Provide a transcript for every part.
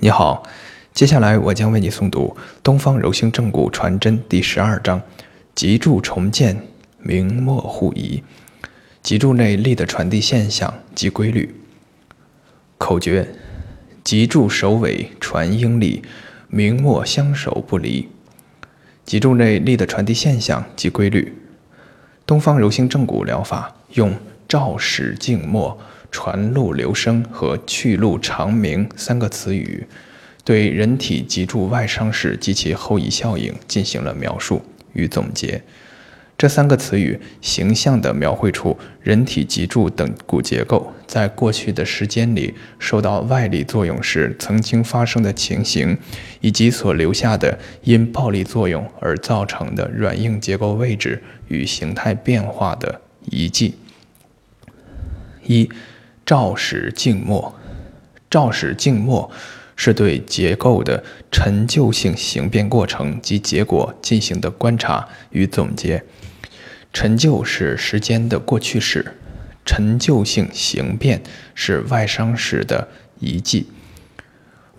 你好，接下来我将为你诵读《东方柔性正骨传真》第十二章：脊柱重建，明末互移。脊柱内力的传递现象及规律。口诀：脊柱首尾传应力，明末相守不离。脊柱内力的传递现象及规律。东方柔性正骨疗法用照始静默。传路留声和去路长明三个词语，对人体脊柱外伤势及其后遗效应进行了描述与总结。这三个词语形象地描绘出人体脊柱等骨结构在过去的时间里受到外力作用时曾经发生的情形，以及所留下的因暴力作用而造成的软硬结构位置与形态变化的遗迹。一。照始静默，照始静默是对结构的陈旧性形变过程及结果进行的观察与总结。陈旧是时间的过去式，陈旧性形变是外伤时的遗迹。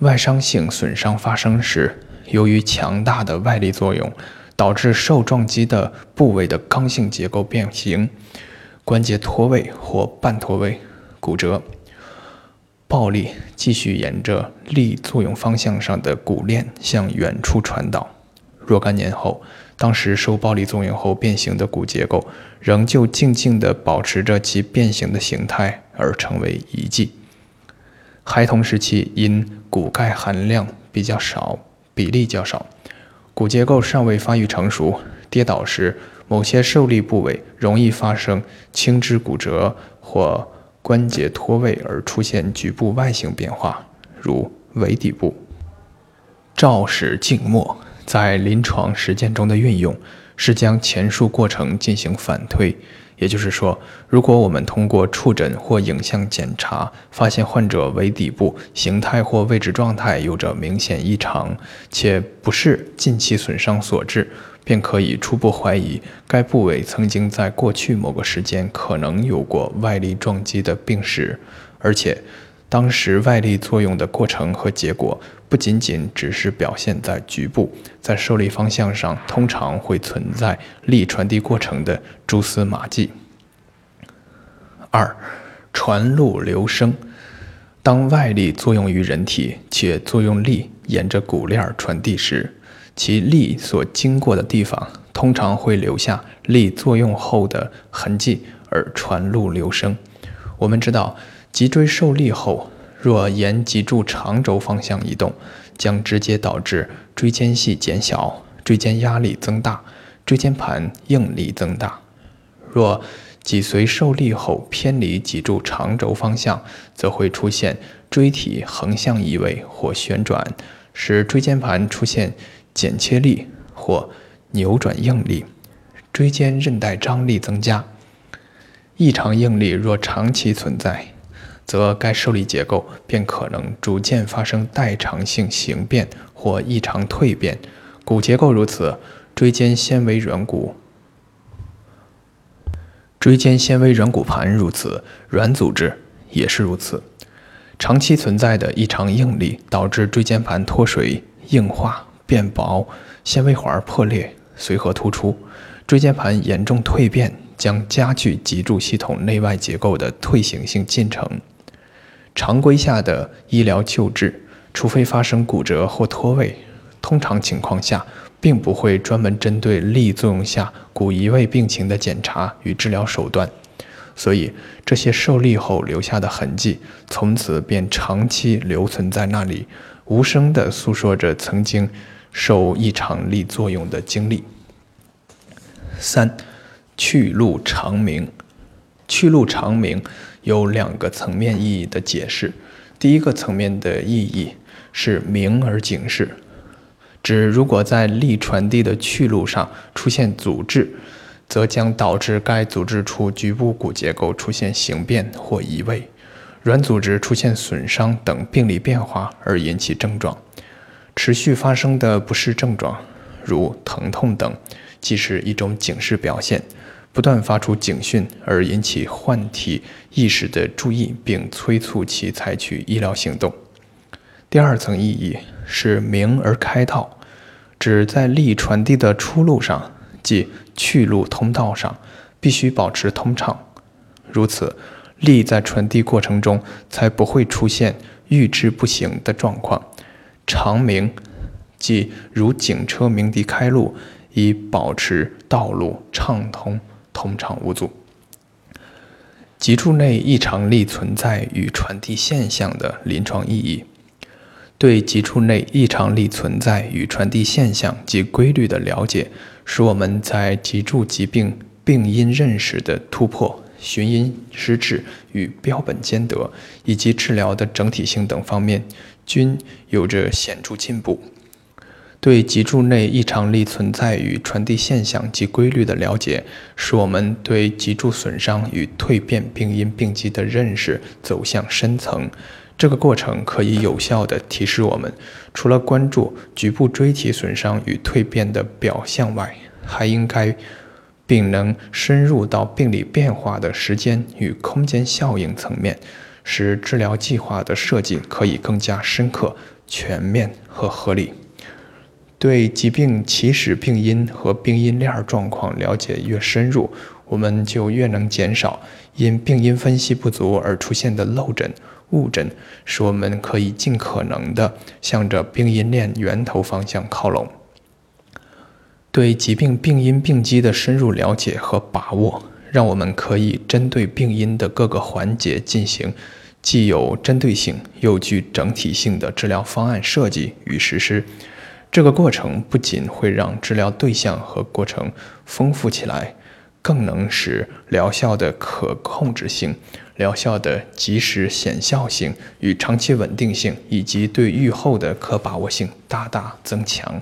外伤性损伤发生时，由于强大的外力作用，导致受撞击的部位的刚性结构变形，关节脱位或半脱位。骨折，暴力继续沿着力作用方向上的骨链向远处传导。若干年后，当时受暴力作用后变形的骨结构仍旧静静地保持着其变形的形态，而成为遗迹。孩童时期因骨钙含量比较少，比例较少，骨结构尚未发育成熟，跌倒时某些受力部位容易发生轻支骨折或。关节脱位而出现局部外形变化，如尾底部。照始静默在临床实践中的运用是将前述过程进行反推，也就是说，如果我们通过触诊或影像检查发现患者尾底部形态或位置状态有着明显异常，且不是近期损伤所致。便可以初步怀疑该部位曾经在过去某个时间可能有过外力撞击的病史，而且当时外力作用的过程和结果不仅仅只是表现在局部，在受力方向上通常会存在力传递过程的蛛丝马迹。二，传路留声，当外力作用于人体，且作用力沿着骨链传递时。其力所经过的地方，通常会留下力作用后的痕迹，而传路留声。我们知道，脊椎受力后，若沿脊柱长轴方向移动，将直接导致椎间隙减小、椎间压力增大、椎间盘应力增大。若脊髓受力后偏离脊柱长轴方向，则会出现椎体横向移位或旋转，使椎间盘出现。剪切力或扭转应力，椎间韧带张力增加。异常应力若长期存在，则该受力结构便可能逐渐发生代偿性形变或异常蜕变。骨结构如此，椎间纤维软骨、椎间纤维软骨盘如此，软组织也是如此。长期存在的异常应力导致椎间盘脱水、硬化。变薄，纤维环破裂，随后突出，椎间盘严重蜕变，将加剧脊柱系统内外结构的退行性进程。常规下的医疗救治，除非发生骨折或脱位，通常情况下并不会专门针对力作用下骨移位病情的检查与治疗手段，所以这些受力后留下的痕迹，从此便长期留存在那里，无声地诉说着曾经。受异常力作用的经历。三，去路长明。去路长明有两个层面意义的解释。第一个层面的意义是明而警示，指如果在力传递的去路上出现阻滞，则将导致该组织处局部骨结构出现形变或移位，软组织出现损伤等病理变化而引起症状。持续发生的不适症状，如疼痛等，即是一种警示表现，不断发出警讯而引起患体意识的注意，并催促其采取医疗行动。第二层意义是明而开道，指在力传递的出路上，即去路通道上，必须保持通畅。如此，力在传递过程中才不会出现预知不行的状况。长鸣，即如警车鸣笛开路，以保持道路畅通、通畅无阻。脊柱内异常力存在与传递现象的临床意义，对脊柱内异常力存在与传递现象及规律的了解，使我们在脊柱疾病病因认识的突破、寻因施治与标本兼得，以及治疗的整体性等方面，均有着显著进步。对脊柱内异常力存在与传递现象及规律的了解，使我们对脊柱损伤与蜕变病因病机的认识走向深层。这个过程可以有效地提示我们，除了关注局部椎体损伤与蜕变的表象外，还应该并能深入到病理变化的时间与空间效应层面，使治疗计划的设计可以更加深刻、全面和合理。对疾病起始病因和病因链状况了解越深入，我们就越能减少因病因分析不足而出现的漏诊、误诊，使我们可以尽可能的向着病因链源头方向靠拢。对疾病病因病机的深入了解和把握，让我们可以针对病因的各个环节进行既有针对性又具整体性的治疗方案设计与实施。这个过程不仅会让治疗对象和过程丰富起来，更能使疗效的可控制性、疗效的及时显效性与长期稳定性，以及对愈后的可把握性大大增强。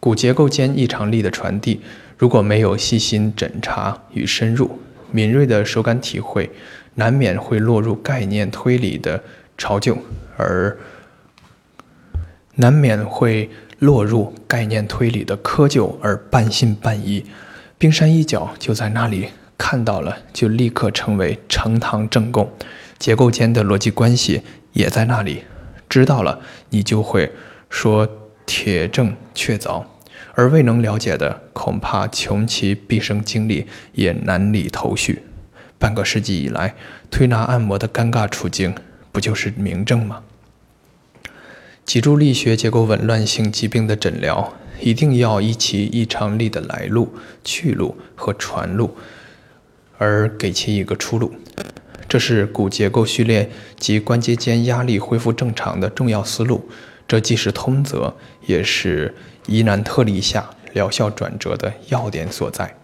骨结构间异常力的传递，如果没有细心诊查与深入、敏锐的手感体会，难免会落入概念推理的潮臼，而难免会。落入概念推理的窠臼而半信半疑，冰山一角就在那里，看到了就立刻成为呈堂证供，结构间的逻辑关系也在那里，知道了你就会说铁证确凿，而未能了解的，恐怕穷其毕生精力也难理头绪。半个世纪以来，推拿按摩的尴尬处境，不就是明证吗？脊柱力学结构紊乱性疾病的诊疗，一定要依其异常力的来路、去路和传路，而给其一个出路。这是骨结构序列及关节间压力恢复正常的重要思路。这既是通则，也是疑难特例下疗效转折的要点所在。